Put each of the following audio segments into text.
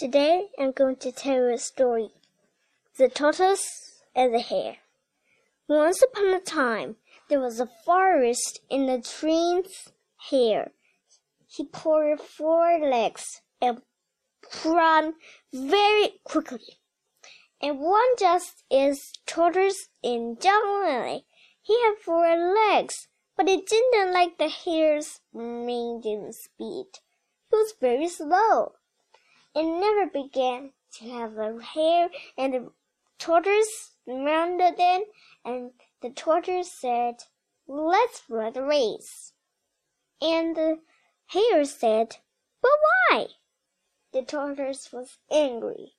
Today I'm going to tell you a story. The tortoise and the hare. Once upon a time, there was a forest in the trees hare. He poured four legs and ran very quickly. And one just as tortoise in generally. He had four legs, but he didn't like the hare's medium speed. He was very slow it never began to have a hare and the tortoise rounded in, and the tortoise said, Let's run a race. And the hare said, But why? The tortoise was angry.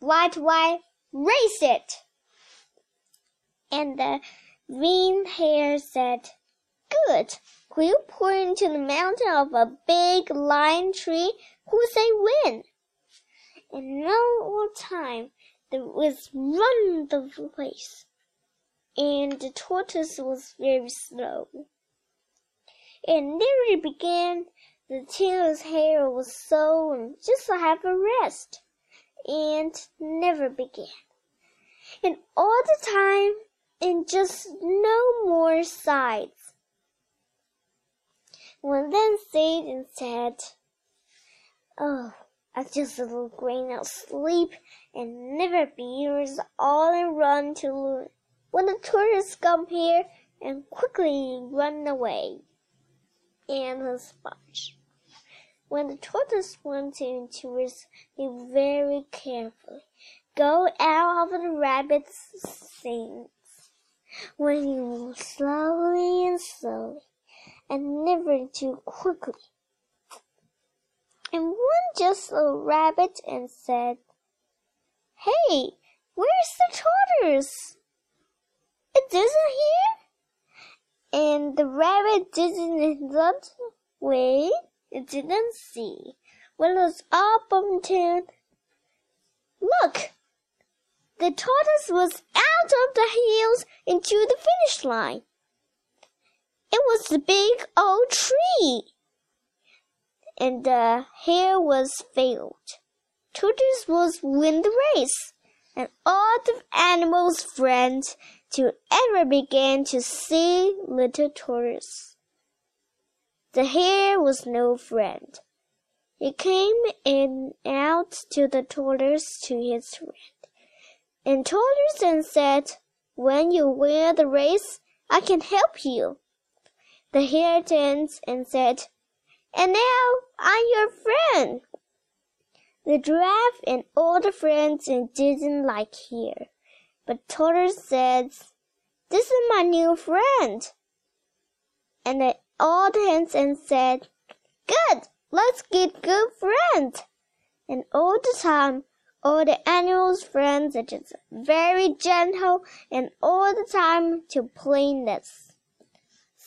Why do I race it? And the green hare said, Good. Will you point to the mountain of a big lime tree? Who say win? In no time there was run the race, and the tortoise was very slow. It nearly began. The tailor's hare was so just to have a rest, and never began. And all the time, and just no more sides. One then stayed and said, Oh, I just a little grain of sleep and never beers all and run to when the tourists come here and quickly run away. And the sponge. When the tortoise went into his, he very carefully go out of the rabbit's things. When he moved slowly and slowly, and never too quickly. And one just a rabbit and said, Hey, where's the tortoise? It isn't here? And the rabbit didn't look way, it didn't see. When it was up on turn, look! The tortoise was out of the hills into the finish line. It was the big old tree. And the hare was failed. Tortoise was win the race, and all the animals' friends to ever began to see little tortoise. The hare was no friend. He came in out to the tortoise to his friend, and tortoise and said, When you win the race, I can help you. The hare turned and said, And now I'm your friend. The giraffe and all the friends didn't like here, but Tortoise said, This is my new friend. And they all danced and said, Good, let's get good friends. And all the time, all the animals' friends are just very gentle and all the time to plainness.